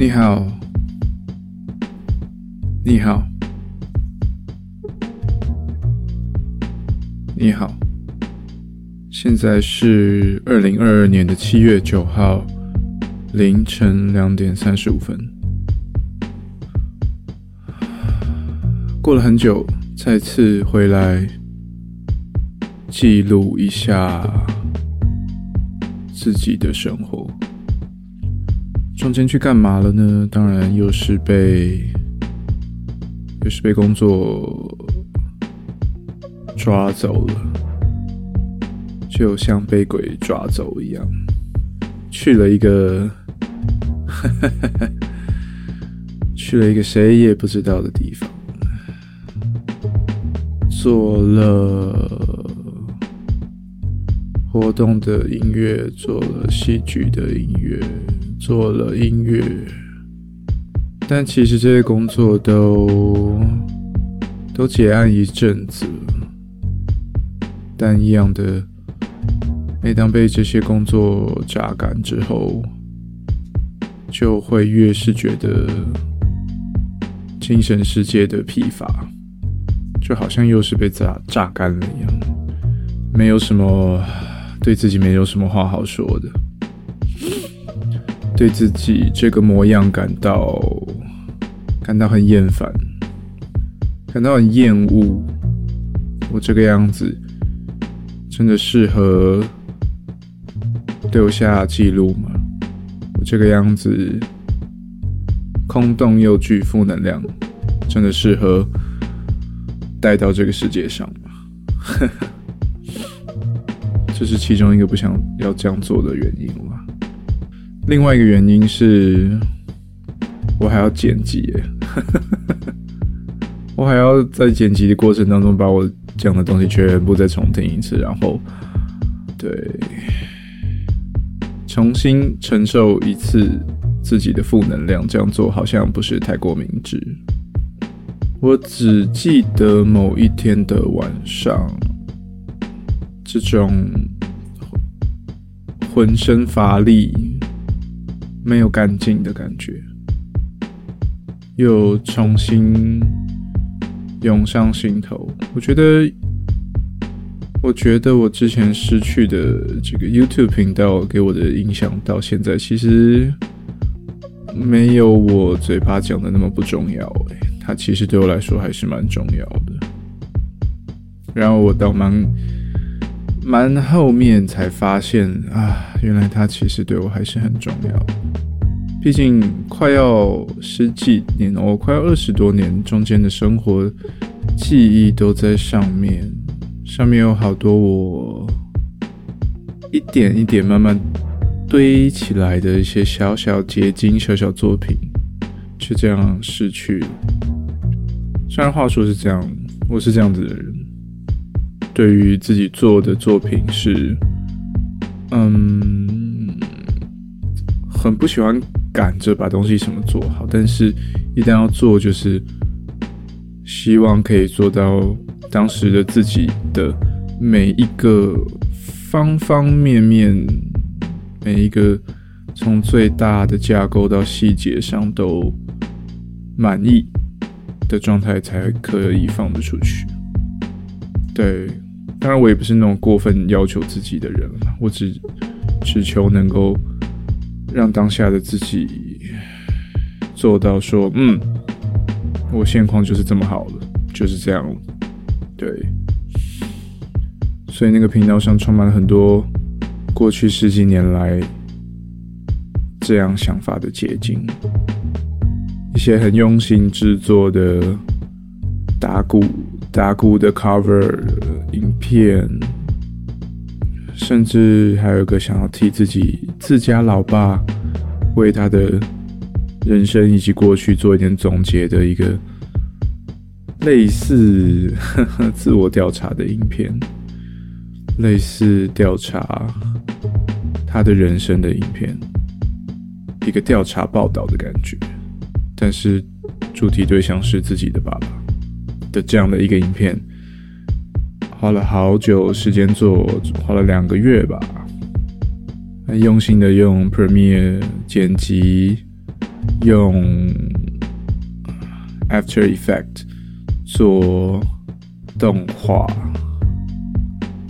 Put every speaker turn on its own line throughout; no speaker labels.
你好，你好，你好。现在是二零二二年的七月九号凌晨两点三十五分。过了很久，再次回来记录一下自己的生活。中间去干嘛了呢？当然又是被，又是被工作抓走了，就像被鬼抓走一样，去了一个，去了一个谁也不知道的地方，做了活动的音乐，做了戏剧的音乐。做了音乐，但其实这些工作都都结案一阵子。但一样的，每当被这些工作榨干之后，就会越是觉得精神世界的疲乏，就好像又是被榨榨干了一样，没有什么对自己没有什么话好说的。对自己这个模样感到感到很厌烦，感到很厌恶。我这个样子真的适合留下记录吗？我这个样子空洞又具负能量，真的适合带到这个世界上吗？这是其中一个不想要这样做的原因了。另外一个原因是，我还要剪辑，我还要在剪辑的过程当中把我讲的东西全部再重听一次，然后对重新承受一次自己的负能量。这样做好像不是太过明智。我只记得某一天的晚上，这种浑身乏力。没有干净的感觉，又重新涌上心头。我觉得，我觉得我之前失去的这个 YouTube 频道给我的影响，到现在其实没有我嘴巴讲的那么不重要。诶，它其实对我来说还是蛮重要的。然后我倒蛮蛮后面才发现啊，原来它其实对我还是很重要。毕竟快要十几年，我快要二十多年，中间的生活记忆都在上面，上面有好多我一点一点慢慢堆起来的一些小小结晶、小小作品，就这样失去。虽然话说是这样，我是这样子的人，对于自己做的作品是，嗯，很不喜欢。赶着把东西什么做好，但是一旦要做，就是希望可以做到当时的自己的每一个方方面面，每一个从最大的架构到细节上都满意的状态，才可以放得出去。对，当然我也不是那种过分要求自己的人我只只求能够。让当下的自己做到说：“嗯，我现况就是这么好了，就是这样。”对，所以那个频道上充满了很多过去十几年来这样想法的结晶，一些很用心制作的打鼓、打鼓的 cover 影片。甚至还有一个想要替自己自家老爸为他的人生以及过去做一点总结的一个类似 自我调查的影片，类似调查他的人生的影片，一个调查报道的感觉，但是主题对象是自己的爸爸的这样的一个影片。花了好久时间做，花了两个月吧。很用心的用 Premiere 剪辑，用 After Effect 做动画，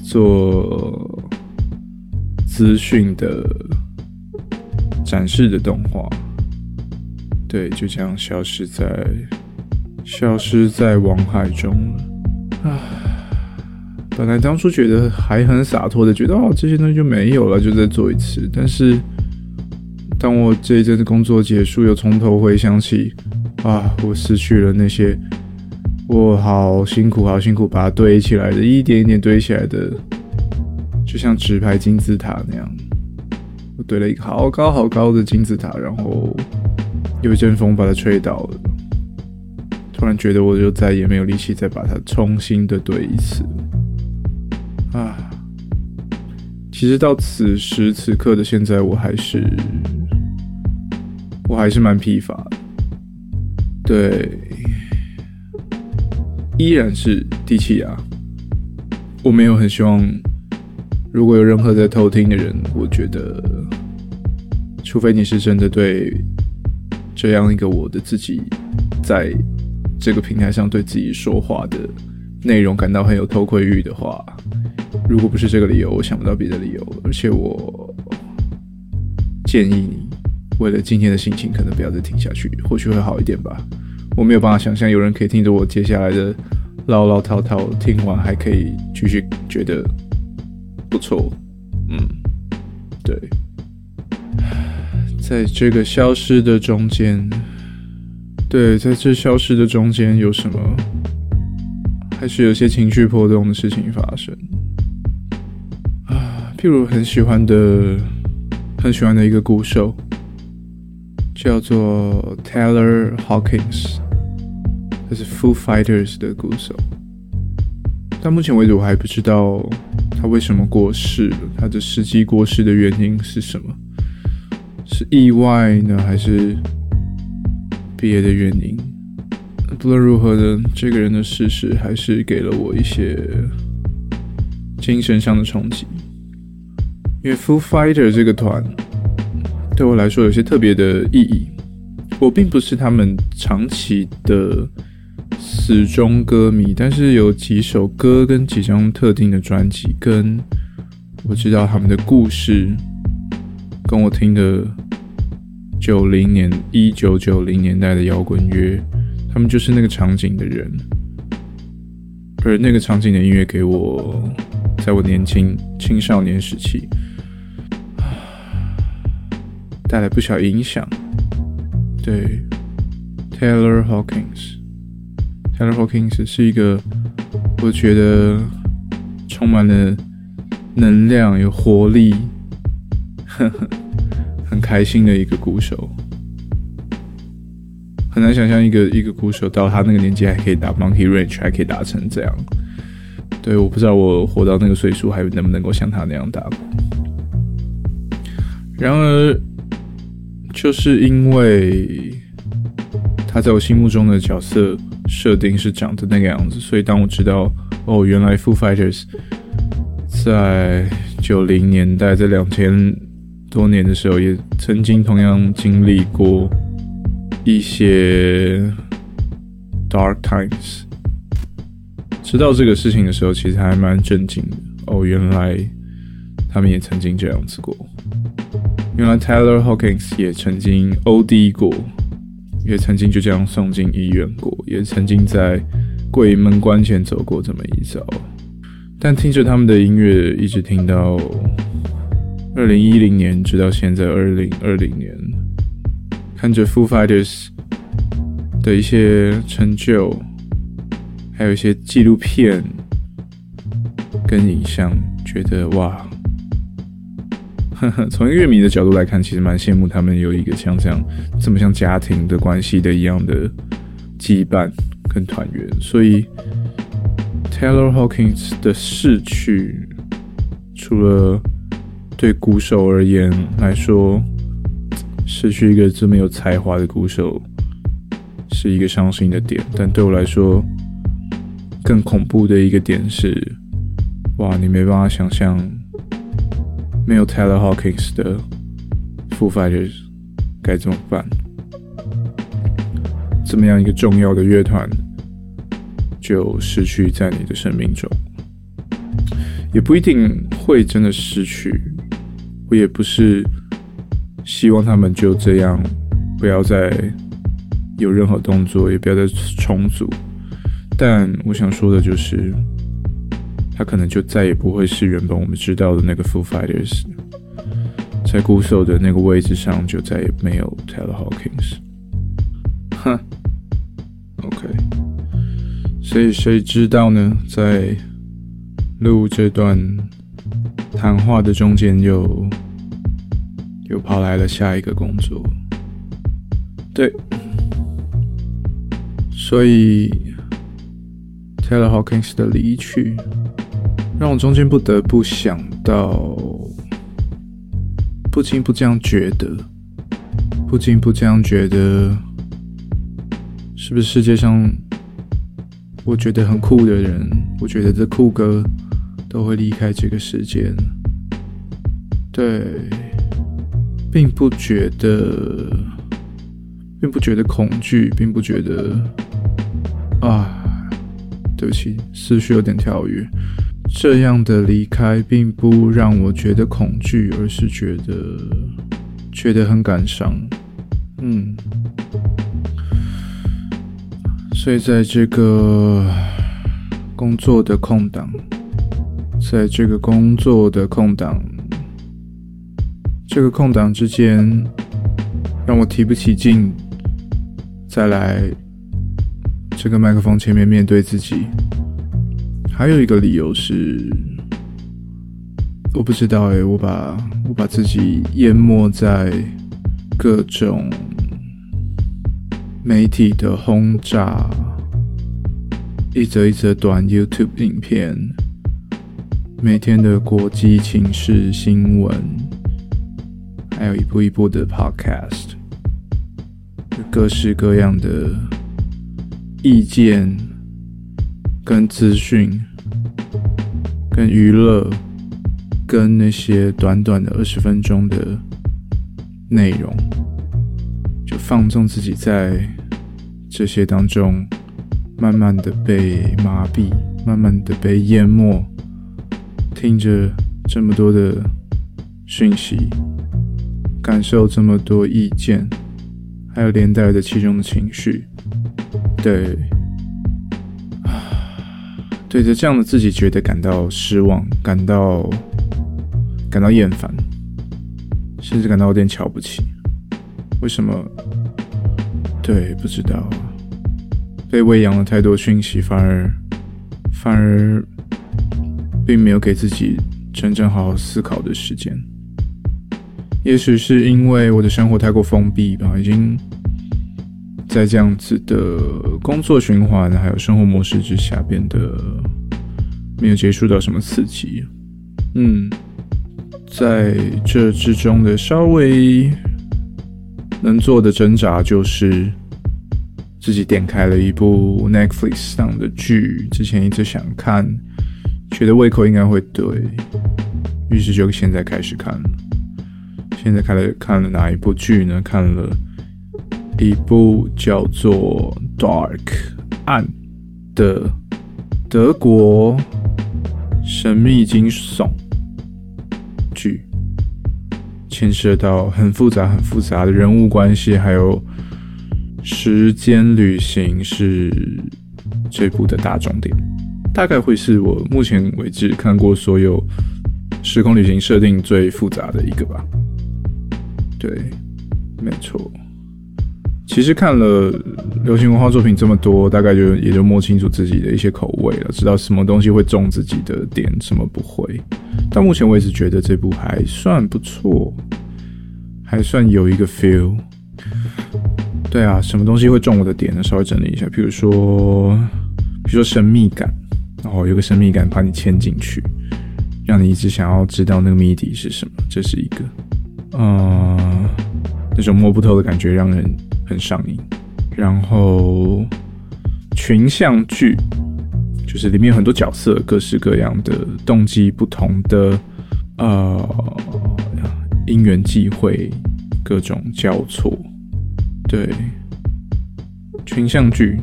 做资讯的展示的动画，对，就这样消失在消失在网海中了。啊，本来当初觉得还很洒脱的，觉得哦这些东西就没有了，就再做一次，但是。当我这一阵子工作结束，又从头回想起，啊，我失去了那些，我好辛苦，好辛苦把它堆起来的，一点一点堆起来的，就像纸牌金字塔那样，我堆了一个好高好高的金字塔，然后有一阵风把它吹倒了，突然觉得我就再也没有力气再把它重新的堆一次，啊，其实到此时此刻的现在，我还是。我还是蛮疲乏的，对，依然是低气压。我没有很希望，如果有任何在偷听的人，我觉得，除非你是真的对这样一个我的自己，在这个平台上对自己说话的内容感到很有偷窥欲的话，如果不是这个理由，我想不到别的理由。而且我建议你。为了今天的心情，可能不要再听下去，或许会好一点吧。我没有办法想象有人可以听着我接下来的唠唠叨叨，听完还可以继续觉得不错。嗯，对，在这个消失的中间，对，在这消失的中间有什么？还是有些情绪波动的事情发生啊，譬如很喜欢的、很喜欢的一个鼓手。叫做 Taylor Hawkins，他是 Foo Fighters 的鼓手。到目前为止，我还不知道他为什么过世。他的实际过世的原因是什么？是意外呢，还是别的原因？不论如何呢，这个人的逝世还是给了我一些精神上的冲击。因为 Foo Fighter 这个团。对我来说有些特别的意义。我并不是他们长期的死忠歌迷，但是有几首歌跟几张特定的专辑，跟我知道他们的故事，跟我听的九零年一九九零年代的摇滚乐，他们就是那个场景的人，而那个场景的音乐给我，在我年轻青少年时期。带来不小影响。对，Taylor Hawkins，Taylor Hawkins 是一个我觉得充满了能量、有活力、呵 呵很开心的一个鼓手。很难想象一个一个鼓手到他那个年纪还可以打 Monkey Range，还可以打成这样。对，我不知道我活到那个岁数还能不能够像他那样打鼓。然而。就是因为他在我心目中的角色设定是长的那个样子，所以当我知道哦，原来 Foo Fighters 在九零年代，在两千多年的时候，也曾经同样经历过一些 dark times。知道这个事情的时候，其实还蛮震惊的。哦，原来他们也曾经这样子过。原来 Taylor Hawkins 也曾经 OD 过，也曾经就这样送进医院过，也曾经在鬼门关前走过这么一遭。但听着他们的音乐，一直听到二零一零年，直到现在二零二零年，看着 Foo Fighters 的一些成就，还有一些纪录片跟影像，觉得哇！从一个乐迷的角度来看，其实蛮羡慕他们有一个像这样这么像家庭的关系的一样的羁绊跟团圆。所以，Taylor Hawkins 的逝去，除了对鼓手而言来说，失去一个这么有才华的鼓手是一个伤心的点，但对我来说，更恐怖的一个点是，哇，你没办法想象。没有 Taylor Hawkins 的 Foo Fighters 该怎么办？这么样一个重要的乐团就失去在你的生命中，也不一定会真的失去。我也不是希望他们就这样不要再有任何动作，也不要再重组。但我想说的就是，他可能就再也不会是原本我们知道的那个 Foo Fighters，在鼓手的那个位置上就再也没有 Taylor Hawkins。哼，OK，所以谁知道呢？在录这段。谈话的中间，又又跑来了下一个工作，对，所以 Taylor Hawkins 的离去，让我中间不得不想到，不禁不这样觉得，不禁不这样觉得，是不是世界上我觉得很酷的人，我觉得这酷哥。都会离开这个世界，对，并不觉得，并不觉得恐惧，并不觉得啊，对不起，思绪有点跳跃。这样的离开并不让我觉得恐惧，而是觉得觉得很感伤。嗯，所以在这个工作的空档。在这个工作的空档，这个空档之间，让我提不起劲再来这个麦克风前面面对自己。还有一个理由是，我不知道哎，我把我把自己淹没在各种媒体的轰炸，一则一则短 YouTube 影片。每天的国际情势新闻，还有一步一步的 Podcast，各式各样的意见、跟资讯、跟娱乐、跟那些短短的二十分钟的内容，就放纵自己在这些当中，慢慢的被麻痹，慢慢的被淹没。听着这么多的讯息，感受这么多意见，还有连带的其中的情绪，对，对着这样的自己觉得感到失望，感到感到厌烦，甚至感到有点瞧不起。为什么？对，不知道。被喂养了太多讯息，反而反而。并没有给自己真正好好思考的时间，也许是因为我的生活太过封闭吧，已经在这样子的工作循环还有生活模式之下，变得没有接触到什么刺激。嗯，在这之中的稍微能做的挣扎，就是自己点开了一部 Netflix 上的剧，之前一直想看。觉得胃口应该会对，于是就现在开始看了。现在看了看了哪一部剧呢？看了一部叫做《Dark》暗的德国神秘惊悚剧，牵涉到很复杂、很复杂的人物关系，还有时间旅行，是这部的大重点。大概会是我目前为止看过所有时空旅行设定最复杂的一个吧。对，没错。其实看了流行文化作品这么多，大概就也就摸清楚自己的一些口味了，知道什么东西会中自己的点，什么不会。到目前为止，觉得这部还算不错，还算有一个 feel。对啊，什么东西会中我的点呢？稍微整理一下，比如说，比如说神秘感。然后有个神秘感把你牵进去，让你一直想要知道那个谜底是什么。这是一个，嗯，那种摸不透的感觉让人很上瘾。然后群像剧，就是里面有很多角色，各式各样的动机不同的，呃，因缘际会，各种交错。对，群像剧，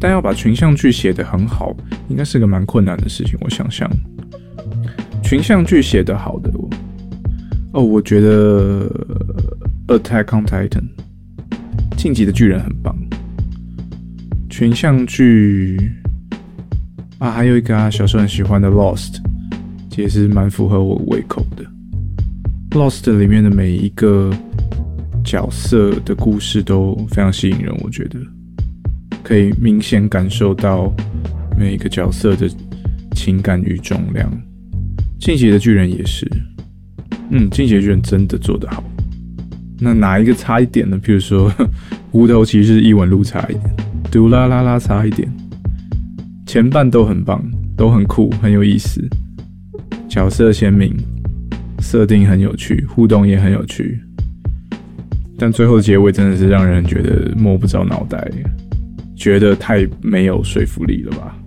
但要把群像剧写得很好，应该是个蛮困难的事情。我想想，群像剧写得好的，哦，我觉得《Attack on Titan》晋级的巨人很棒。群像剧啊，还有一个啊，小时候很喜欢的《Lost》，也是蛮符合我胃口的。《Lost》里面的每一个角色的故事都非常吸引人，我觉得可以明显感受到每一个角色的情感与重量。进击的巨人也是，嗯，进阶卷真的做得好。那哪一个差一点呢？比如说，无头骑士一文路差一点。嘟啦啦啦差一点，前半都很棒，都很酷，很有意思，角色鲜明，设定很有趣，互动也很有趣，但最后结尾真的是让人觉得摸不着脑袋，觉得太没有说服力了吧？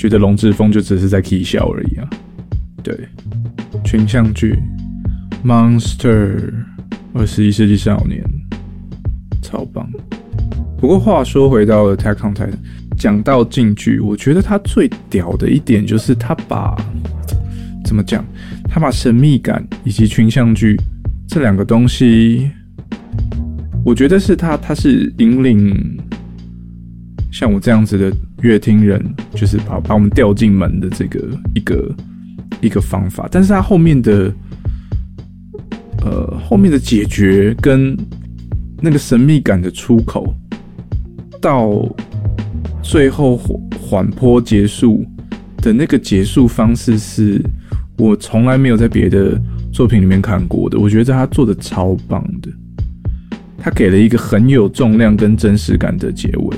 觉得龙志峰就只是在 K 笑而已啊？对，群像剧，Monster，二十一世纪少年。超棒！不过话说回到了《Attack on Titan》，讲到禁剧，我觉得他最屌的一点就是他把怎么讲？他把神秘感以及群像剧这两个东西，我觉得是他，他是引领像我这样子的乐听人，就是把把我们调进门的这个一个一个方法。但是他后面的呃后面的解决跟那个神秘感的出口，到最后缓坡结束的那个结束方式，是我从来没有在别的作品里面看过的。我觉得他做的超棒的，他给了一个很有重量跟真实感的结尾，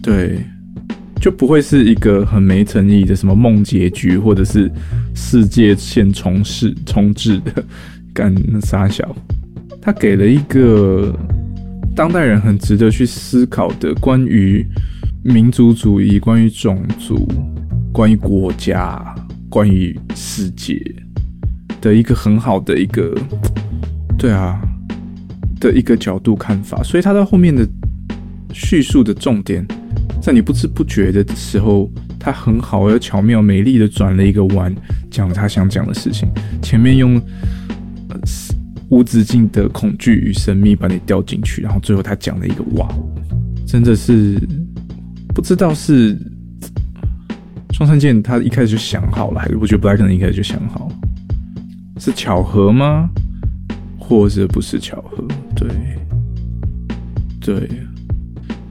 对，就不会是一个很没诚意的什么梦结局，或者是世界线重试重置的干傻小，他给了一个。当代人很值得去思考的关于民族主义、关于种族、关于国家、关于世界的一个很好的一个，对啊的一个角度看法。所以他在后面的叙述的重点，在你不知不觉的时候，他很好而巧妙、美丽的转了一个弯，讲他想讲的事情。前面用。无止境的恐惧与神秘把你掉进去，然后最后他讲了一个哇，真的是不知道是双三剑他一开始就想好了，还是我觉得不太可能一开始就想好了，是巧合吗？或者不是巧合？对，对，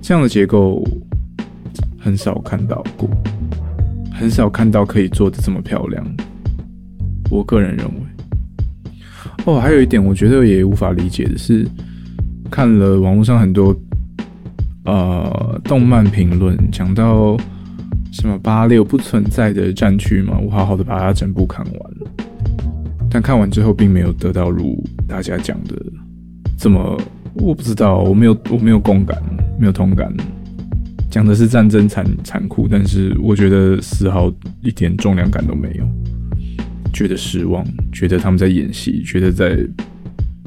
这样的结构很少看到过，很少看到可以做的这么漂亮。我个人认为。哦，还有一点，我觉得也无法理解的是，看了网络上很多呃动漫评论，讲到什么八六不存在的战区嘛，我好好的把它整部看完，但看完之后并没有得到如大家讲的这么，我不知道，我没有我没有共感，没有同感，讲的是战争残残酷，但是我觉得丝毫一点重量感都没有。觉得失望，觉得他们在演戏，觉得在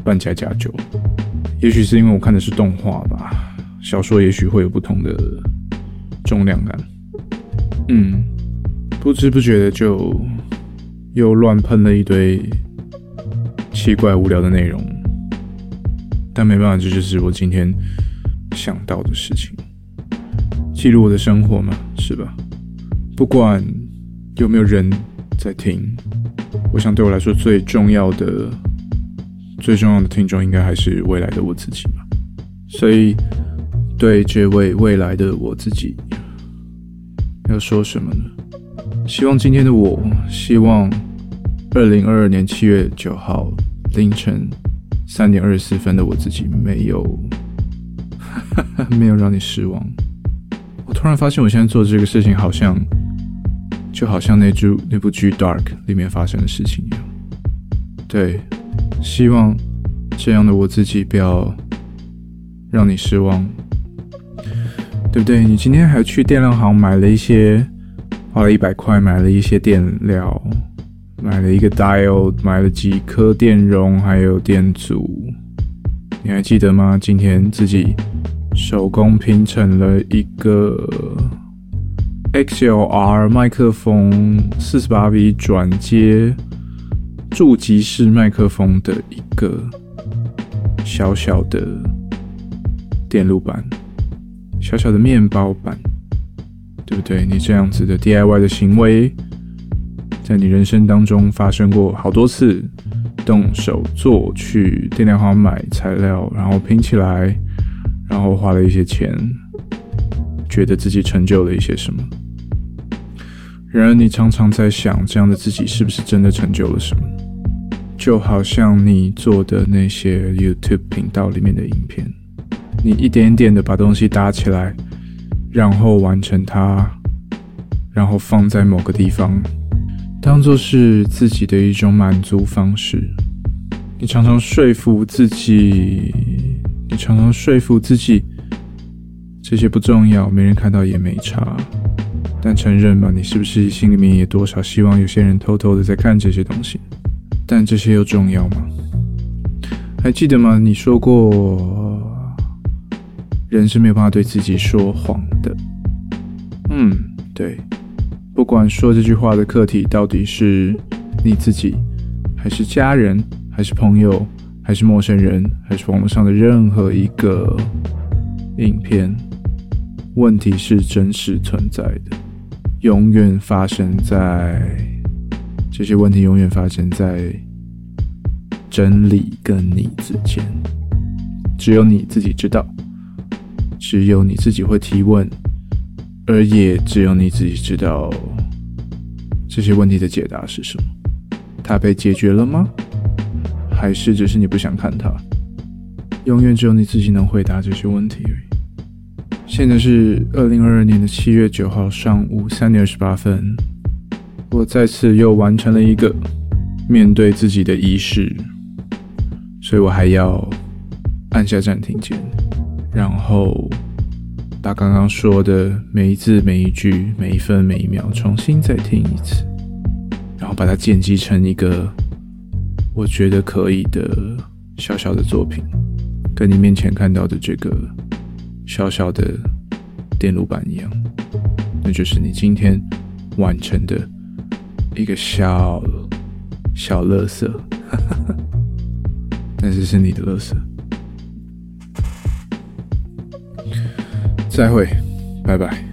扮家家酒。也许是因为我看的是动画吧，小说也许会有不同的重量感。嗯，不知不觉的就又乱喷了一堆奇怪无聊的内容，但没办法，这就是我今天想到的事情，记录我的生活嘛，是吧？不管有没有人在听。我想对我来说最重要的、最重要的听众，应该还是未来的我自己吧。所以，对这位未来的我自己，要说什么呢？希望今天的我，希望二零二二年七月九号凌晨三点二十四分的我自己，没有，没有让你失望。我突然发现，我现在做这个事情，好像。就好像那剧那部剧《Dark》里面发生的事情一样，对，希望这样的我自己不要让你失望，对不对？你今天还去电量行买了一些，花了一百块买了一些电料，买了一个 diode，买了几颗电容，还有电阻，你还记得吗？今天自己手工拼成了一个 XLR 麦克风四十八 V 转接筑基式麦克风的一个小小的电路板，小小的面包板，对不对？你这样子的 DIY 的行为，在你人生当中发生过好多次。动手做，去电量行买材料，然后拼起来，然后花了一些钱，觉得自己成就了一些什么。然而，你常常在想，这样的自己是不是真的成就了什么？就好像你做的那些 YouTube 频道里面的影片，你一点点的把东西搭起来，然后完成它，然后放在某个地方。当做是自己的一种满足方式，你常常说服自己，你常常说服自己，这些不重要，没人看到也没差。但承认吧，你是不是心里面也多少希望有些人偷偷的在看这些东西？但这些又重要吗？还记得吗？你说过，人是没有办法对自己说谎的。嗯，对。不管说这句话的客体到底是你自己，还是家人，还是朋友，还是陌生人，还是网络上的任何一个影片，问题是真实存在的，永远发生在这些问题永远发生在真理跟你之间，只有你自己知道，只有你自己会提问。而也只有你自己知道这些问题的解答是什么。它被解决了吗？还是只是你不想看它？永远只有你自己能回答这些问题而已。现在是二零二二年的七月九号上午三点二十八分，我再次又完成了一个面对自己的仪式，所以我还要按下暂停键，然后。把刚刚说的每一字每一句每一分每一秒重新再听一次，然后把它剪辑成一个我觉得可以的小小的作品，跟你面前看到的这个小小的电路板一样，那就是你今天完成的一个小小乐色，但是是你的乐色。再会，拜拜。